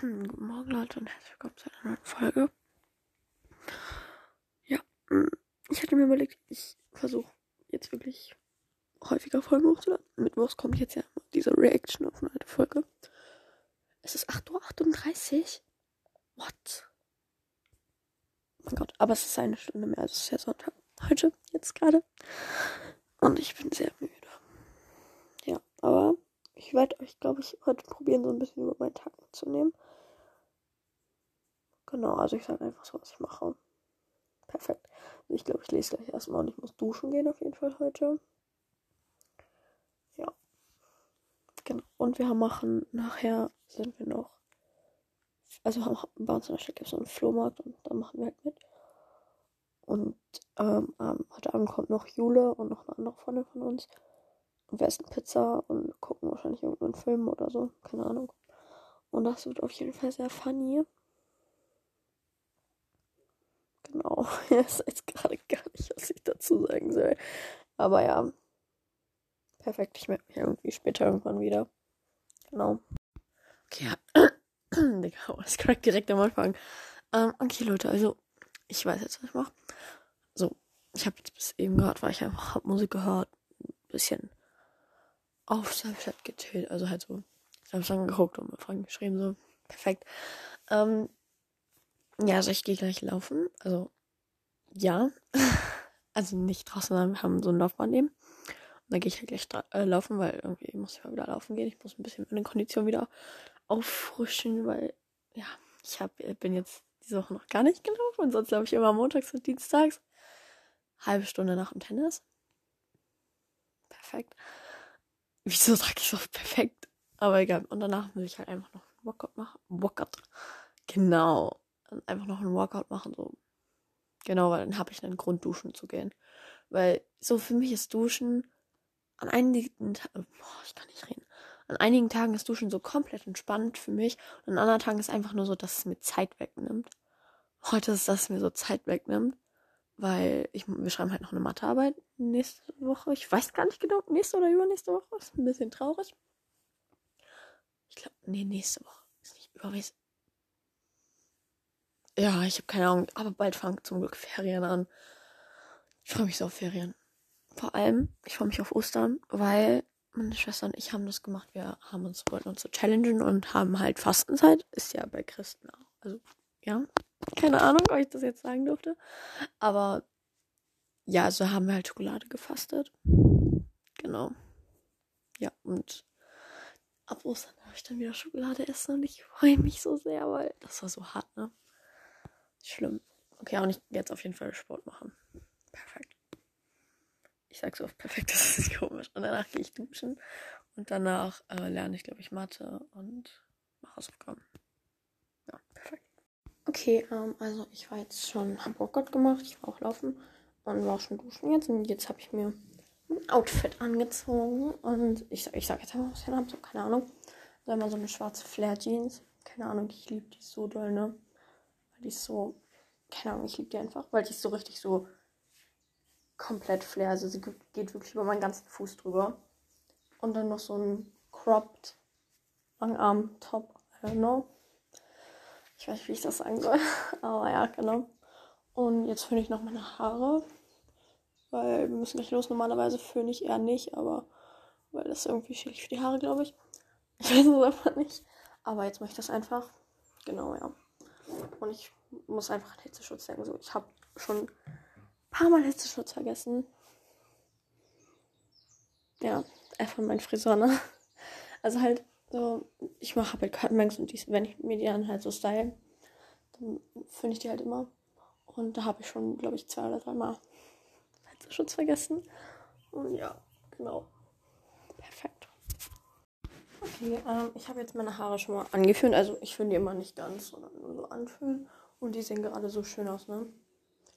Guten Morgen, Leute, und herzlich willkommen zu einer neuen Folge. Ja, mm, ich hatte mir überlegt, ich versuche jetzt wirklich häufiger Folgen hochzuladen. Mittwochs kommt jetzt ja diese Reaction auf eine alte Folge. Es ist 8.38 Uhr. What? Mein Gott, aber es ist eine Stunde mehr, also es ist ja Sonntag. Heute, jetzt gerade. Und ich bin sehr müde. Ja, aber ich werde euch, glaube ich, heute probieren, so ein bisschen über meinen Tag zu nehmen. Genau, also ich sage einfach so, was ich mache. Perfekt. Also ich glaube, ich lese gleich erstmal und ich muss duschen gehen auf jeden Fall heute. Ja. Genau. Und wir machen nachher sind wir noch. Also bei uns in der Stadt gibt es so einen Flohmarkt und da machen wir halt mit. Und ähm, heute Abend kommt noch Jule und noch eine andere Freundin von uns. Wir essen Pizza und gucken wahrscheinlich irgendeinen Film oder so. Keine Ahnung. Und das wird auf jeden Fall sehr funny. Genau. Ich weiß jetzt gerade gar nicht, was ich dazu sagen soll. Aber ja. Perfekt. Ich melde mich irgendwie später irgendwann wieder. Genau. Okay, ja. Digga, das korrekt direkt am Anfang. Ähm, okay, Leute, also ich weiß jetzt, was ich mache. So, ich habe jetzt bis eben gehört, weil ich einfach hab Musik gehört, ein bisschen auf Snapchat gechillt, also halt so Samstag geguckt und mit Freunden geschrieben, so perfekt. Ähm, ja, also ich gehe gleich laufen, also ja, also nicht draußen, sondern wir haben so ein Laufband eben. Und dann gehe ich halt gleich äh, laufen, weil irgendwie muss ich mal wieder laufen gehen. Ich muss ein bisschen meine Kondition wieder auffrischen, weil ja, ich hab, bin jetzt diese Woche noch gar nicht gelaufen und sonst laufe ich immer montags und dienstags. Halbe Stunde nach dem Tennis. Perfekt. Wieso sage ich so perfekt? Aber egal. Und danach will ich halt einfach noch einen Workout machen. Workout. Genau. Einfach noch einen Workout machen, so. Genau, weil dann habe ich einen Grund, duschen zu gehen. Weil so für mich ist Duschen an einigen Tagen, boah, ich kann nicht reden. An einigen Tagen ist Duschen so komplett entspannt für mich. Und an anderen Tagen ist einfach nur so, dass es mir Zeit wegnimmt. Heute ist, dass es mir so Zeit wegnimmt weil ich, wir schreiben halt noch eine Mathearbeit nächste Woche. Ich weiß gar nicht genau, nächste oder übernächste Woche. Ist ein bisschen traurig. Ich glaube, nee, nächste Woche. Ist nicht überwiesen. Ja, ich habe keine Ahnung. Aber bald fangen zum Glück Ferien an. Ich freue mich so auf Ferien. Vor allem, ich freue mich auf Ostern, weil meine Schwester und ich haben das gemacht. Wir haben uns, wollten uns so challengen und haben halt Fastenzeit. Ist ja bei Christen auch. Also, ja. Keine Ahnung, ob ich das jetzt sagen durfte. Aber ja, so haben wir halt Schokolade gefastet. Genau. Ja, und ab Ostern darf ich dann wieder Schokolade essen und ich freue mich so sehr, weil das war so hart, ne? Schlimm. Okay, und ich jetzt auf jeden Fall Sport machen. Perfekt. Ich sag so oft perfekt, das ist komisch. Und danach gehe ich duschen und danach äh, lerne ich, glaube ich, Mathe und mache Hausaufgaben. Okay, ähm, also ich war jetzt schon, habe Workout gemacht, ich war auch laufen und war auch schon duschen jetzt. Und jetzt habe ich mir ein Outfit angezogen und ich, ich sage jetzt einfach, was ich habe, so keine Ahnung. Also immer so eine schwarze Flare-Jeans. Keine Ahnung, ich liebe die so doll, ne? Weil die ist so, keine Ahnung, ich liebe die einfach, weil die ist so richtig so komplett Flare. Also sie geht wirklich über meinen ganzen Fuß drüber. Und dann noch so ein cropped Langarm-Top, I don't know. Ich weiß nicht, wie ich das sagen soll. Aber ja, genau. Und jetzt föhne ich noch meine Haare. Weil wir müssen gleich los. Normalerweise föhne ich eher nicht, aber weil das irgendwie schädlich für die Haare, glaube ich. Ich weiß es einfach nicht. Aber jetzt mache ich das einfach. Genau, ja. Und ich muss einfach an Hitzeschutz denken. So, ich habe schon ein paar Mal Hitzeschutz vergessen. Ja, einfach mein Friseur, ne? Also halt, so, ich mache halt Cutbanks und die, wenn ich mir die dann halt so style, dann finde ich die halt immer. Und da habe ich schon, glaube ich, zwei oder dreimal Schutz vergessen. Und ja, genau. Perfekt. Okay, ähm, ich habe jetzt meine Haare schon mal angeführt. Also ich finde die immer nicht ganz, sondern nur so anfühlen. Und die sehen gerade so schön aus, ne?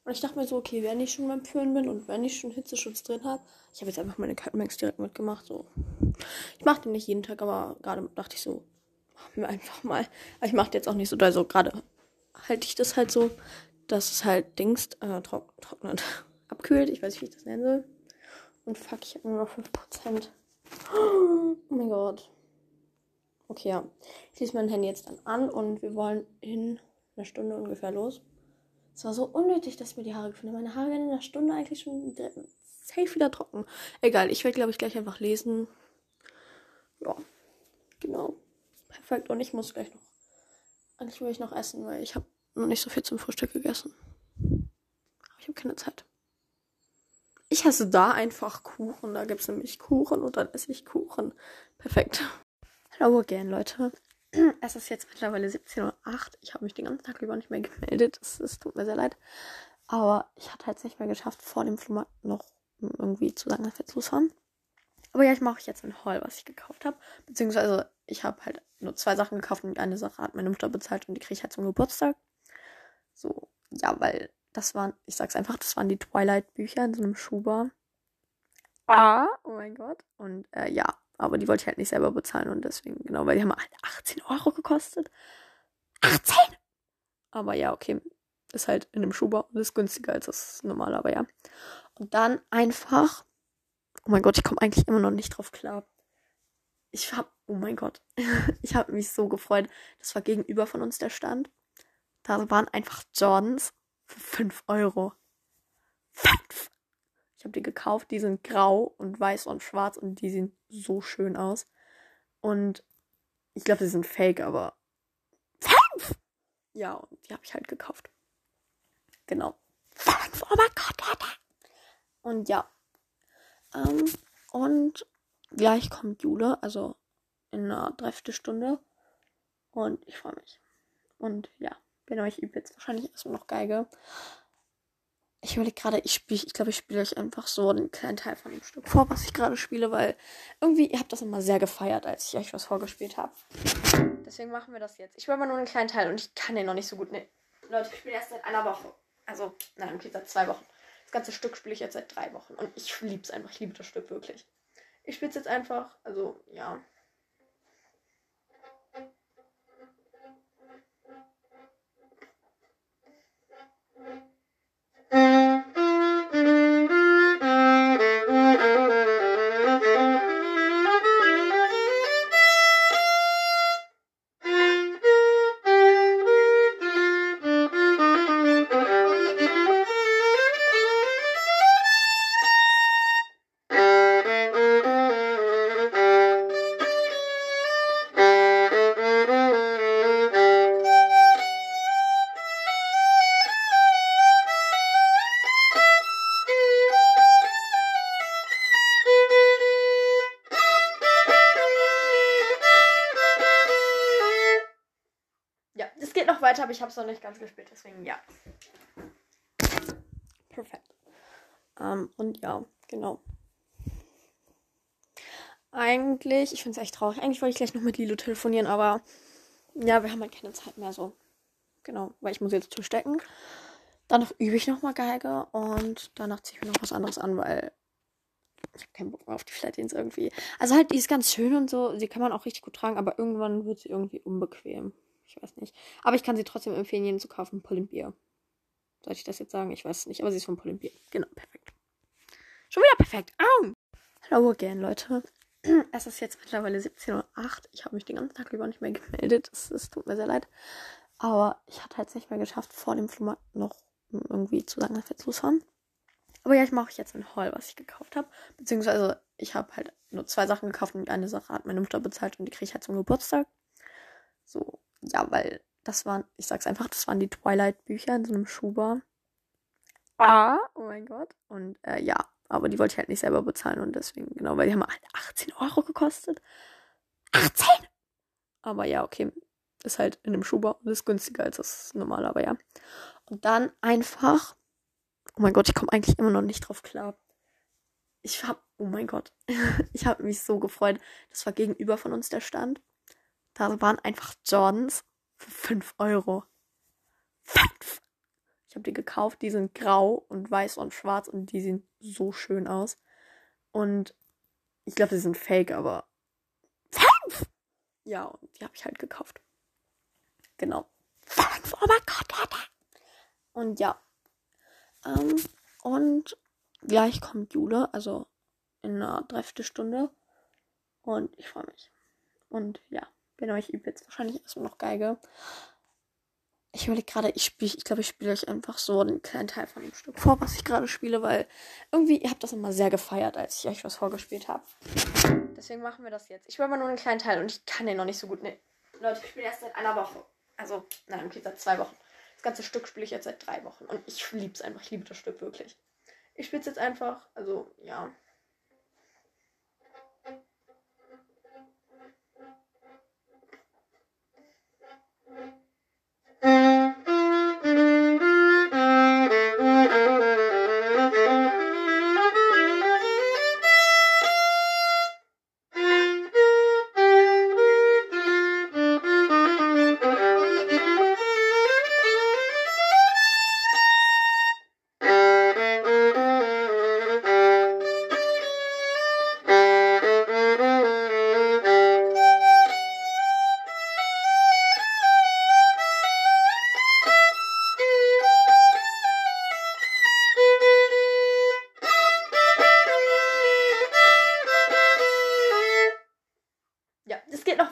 Und ich dachte mir so, okay, wenn ich schon beim Führen bin und wenn ich schon Hitzeschutz drin habe, ich habe jetzt einfach meine Cutmax direkt mitgemacht. So. Ich mache den nicht jeden Tag, aber gerade dachte ich so, machen wir einfach mal. Aber ich mache jetzt auch nicht so doll. So gerade halte ich das halt so, dass es halt dingst, äh, trock, trocknet, abkühlt. Ich weiß nicht, wie ich das nennen soll. Und fuck, ich habe nur noch 5%. Oh mein Gott. Okay, ja. Ich schließe mein Handy jetzt dann an und wir wollen in einer Stunde ungefähr los. Es war so unnötig, dass ich mir die Haare gefunden habe. Meine Haare werden in einer Stunde eigentlich schon safe wieder trocken. Egal, ich werde, glaube ich, gleich einfach lesen. Ja, genau. Perfekt. Und ich muss gleich noch. Eigentlich will ich noch essen, weil ich habe noch nicht so viel zum Frühstück gegessen. Aber ich habe keine Zeit. Ich esse da einfach Kuchen. Da gibt es nämlich Kuchen und dann esse ich Kuchen. Perfekt. Hello again, Leute. Es ist jetzt mittlerweile 17.08 Uhr. Ich habe mich den ganzen Tag über nicht mehr gemeldet. Es, es tut mir sehr leid. Aber ich hatte halt nicht mehr geschafft, vor dem Flohmarkt noch irgendwie zu sagen, dass wir jetzt losfahren. Aber ja, ich mache jetzt ein Haul, was ich gekauft habe. Beziehungsweise ich habe halt nur zwei Sachen gekauft und eine Sache hat meine Mutter bezahlt und die kriege ich halt zum Geburtstag. So, ja, weil das waren, ich sag's einfach, das waren die Twilight-Bücher in so einem Schuber. Ah, oh mein Gott. Und äh, ja, aber die wollte ich halt nicht selber bezahlen und deswegen, genau, weil die haben halt 18 Euro gekostet. 18! Aber ja, okay. Ist halt in einem Schuber und ist günstiger als das normale, aber ja. Und dann einfach. Oh mein Gott, ich komme eigentlich immer noch nicht drauf klar. Ich hab, oh mein Gott, ich habe mich so gefreut. Das war gegenüber von uns der Stand. Da waren einfach Jordans für 5 Euro. 5! Ich habe die gekauft, die sind grau und weiß und schwarz und die sehen so schön aus. Und ich glaube, sie sind fake, aber. 5! Ja, und die habe ich halt gekauft. Genau. 5! Oh mein Gott, Alter! Und ja. Ähm, und gleich kommt Jule, also in einer Dreiviertelstunde. Und ich freue mich. Und ja, genau, ich übe jetzt wahrscheinlich erstmal noch Geige. Ich überlege gerade, ich spiele, ich glaube, ich spiele euch einfach so einen kleinen Teil von dem Stück vor, was ich gerade spiele, weil irgendwie, ihr habt das immer sehr gefeiert, als ich euch was vorgespielt habe. Deswegen machen wir das jetzt. Ich will mal nur einen kleinen Teil und ich kann den noch nicht so gut. Ne, Leute, ich spiele erst seit einer Woche. Also, nein, okay, seit zwei Wochen ganze Stück spiele ich jetzt seit drei Wochen. Und ich liebe es einfach. Ich liebe das Stück wirklich. Ich spiele es jetzt einfach. Also, ja. Weiter, aber ich habe es noch nicht ganz gespielt, deswegen ja. Perfekt. Ähm, und ja, genau. Eigentlich, ich finde es echt traurig. Eigentlich wollte ich gleich noch mit Lilo telefonieren, aber ja, wir haben halt keine Zeit mehr so. Genau, weil ich muss jetzt zu stecken. Danach übe ich nochmal Geige und danach ziehe ich mir noch was anderes an, weil ich habe keinen Bock mehr auf die Flatins irgendwie. Also halt, die ist ganz schön und so, sie kann man auch richtig gut tragen, aber irgendwann wird sie irgendwie unbequem. Ich weiß nicht. Aber ich kann sie trotzdem empfehlen, jeden zu kaufen. Polymbier. Soll ich das jetzt sagen? Ich weiß es nicht. Aber sie ist von Polymbier. Genau, perfekt. Schon wieder perfekt. Au! Hello again, Leute. Es ist jetzt mittlerweile 17.08 Uhr. Ich habe mich den ganzen Tag über nicht mehr gemeldet. Es, tut mir sehr leid. Aber ich hatte halt nicht mehr geschafft, vor dem Flohmarkt noch irgendwie zu sagen, dass wir jetzt losfahren. Aber ja, ich mache jetzt ein Haul, was ich gekauft habe. Beziehungsweise ich habe halt nur zwei Sachen gekauft und eine Sache hat meine Mutter bezahlt und die kriege ich halt zum Geburtstag. So, ja, weil das waren, ich sag's einfach, das waren die Twilight-Bücher in so einem Schuber. Ah, oh mein Gott. Und äh, ja, aber die wollte ich halt nicht selber bezahlen und deswegen, genau, weil die haben halt 18 Euro gekostet. 18! Aber ja, okay. Ist halt in einem Schuber und ist günstiger als das normale, aber ja. Und dann einfach. Oh mein Gott, ich komme eigentlich immer noch nicht drauf klar. Ich hab, oh mein Gott, ich habe mich so gefreut. Das war gegenüber von uns der Stand. Da waren einfach Jordans für 5 Euro. 5! Ich habe die gekauft, die sind grau und weiß und schwarz und die sehen so schön aus. Und ich glaube, sie sind fake, aber 5! Ja, und die habe ich halt gekauft. Genau. 5! Oh mein Gott, Alter! Und ja. Ähm, und gleich kommt Jule, also in einer Dreiviertelstunde. Und ich freue mich. Und ja. Genau, ich übe jetzt wahrscheinlich erstmal noch Geige. Ich überlege gerade, ich spiele, ich glaube, ich spiele euch einfach so einen kleinen Teil von dem Stück vor, was ich gerade spiele, weil irgendwie, ihr habt das immer sehr gefeiert, als ich euch was vorgespielt habe. Deswegen machen wir das jetzt. Ich will aber nur einen kleinen Teil und ich kann den noch nicht so gut. Ne, Leute, ich spiele erst seit einer Woche. Also, nein, okay, seit zwei Wochen. Das ganze Stück spiele ich jetzt seit drei Wochen und ich liebe es einfach. Ich liebe das Stück wirklich. Ich spiele es jetzt einfach, also. Ja,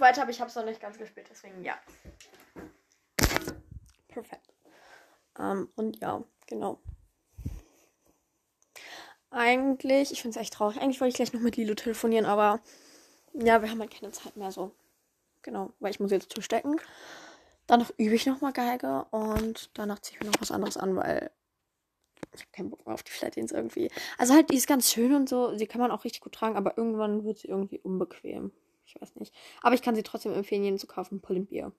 weiter, aber ich habe es noch nicht ganz gespielt, deswegen ja. Perfekt. Ähm, und ja, genau. Eigentlich, ich finde es echt traurig. Eigentlich wollte ich gleich noch mit Lilo telefonieren, aber ja, wir haben halt keine Zeit mehr so. Genau, weil ich muss jetzt zustecken. Danach übe ich nochmal Geige und danach ziehe ich mir noch was anderes an, weil ich habe keinen Bock mehr auf die Flatteens irgendwie. Also halt, die ist ganz schön und so. Sie kann man auch richtig gut tragen, aber irgendwann wird sie irgendwie unbequem. Ich weiß nicht. Aber ich kann sie trotzdem empfehlen, jeden zu kaufen. Polymbier.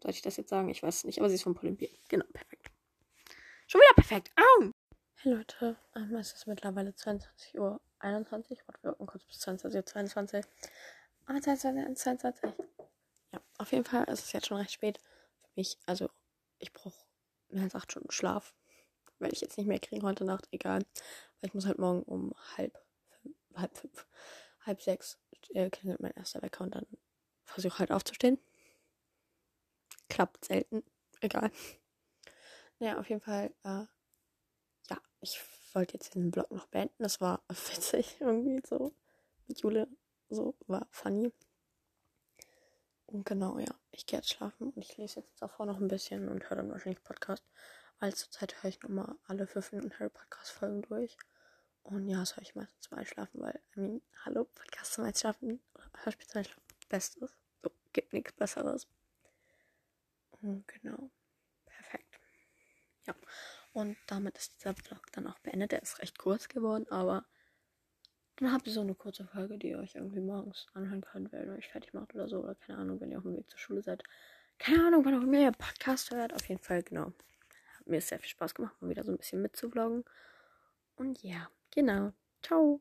Sollte ich das jetzt sagen? Ich weiß es nicht. Aber sie ist von Polymbier. Genau, perfekt. Schon wieder perfekt. Au! Hey Leute, ähm, es ist mittlerweile 22.21 Uhr. Warte, wir warten kurz bis 22.22 Uhr. 22. Ah, 22, 22. Ja, auf jeden Fall ist es jetzt schon recht spät für mich. Also, ich brauche mehr als 8 Stunden Schlaf. Werde ich jetzt nicht mehr kriegen heute Nacht. Egal. Weil ich muss halt morgen um halb, halb fünf, halb sechs äh, klingelt mein erster Wecker und dann versuche halt aufzustehen. Klappt selten. Egal. Naja, auf jeden Fall, äh, ja, ich wollte jetzt den Blog noch beenden. Das war witzig irgendwie so. Mit Jule. So, war funny. Und genau, ja, ich gehe jetzt schlafen und ich lese jetzt davor noch ein bisschen und höre dann wahrscheinlich Podcast. Weil zurzeit höre ich nochmal alle fünf Minuten Harry Podcast Folgen durch. Und ja, das höre ich meistens zum Einschlafen, weil, I mean, hallo, Podcast zum Einschlafen, Hörspiel zum Einschlafen, Bestes. So, gibt nichts Besseres. Und genau, perfekt. Ja, und damit ist dieser Vlog dann auch beendet. Der ist recht kurz geworden, aber dann habt ihr so eine kurze Folge, die ihr euch irgendwie morgens anhören könnt, wenn ihr euch fertig macht oder so. Oder keine Ahnung, wenn ihr auf dem Weg zur Schule seid. Keine Ahnung, wann auch immer ihr Podcast hört. Auf jeden Fall, genau. Hat mir sehr viel Spaß gemacht, mal wieder so ein bisschen mitzuvloggen. Und ja, genau. Ciao.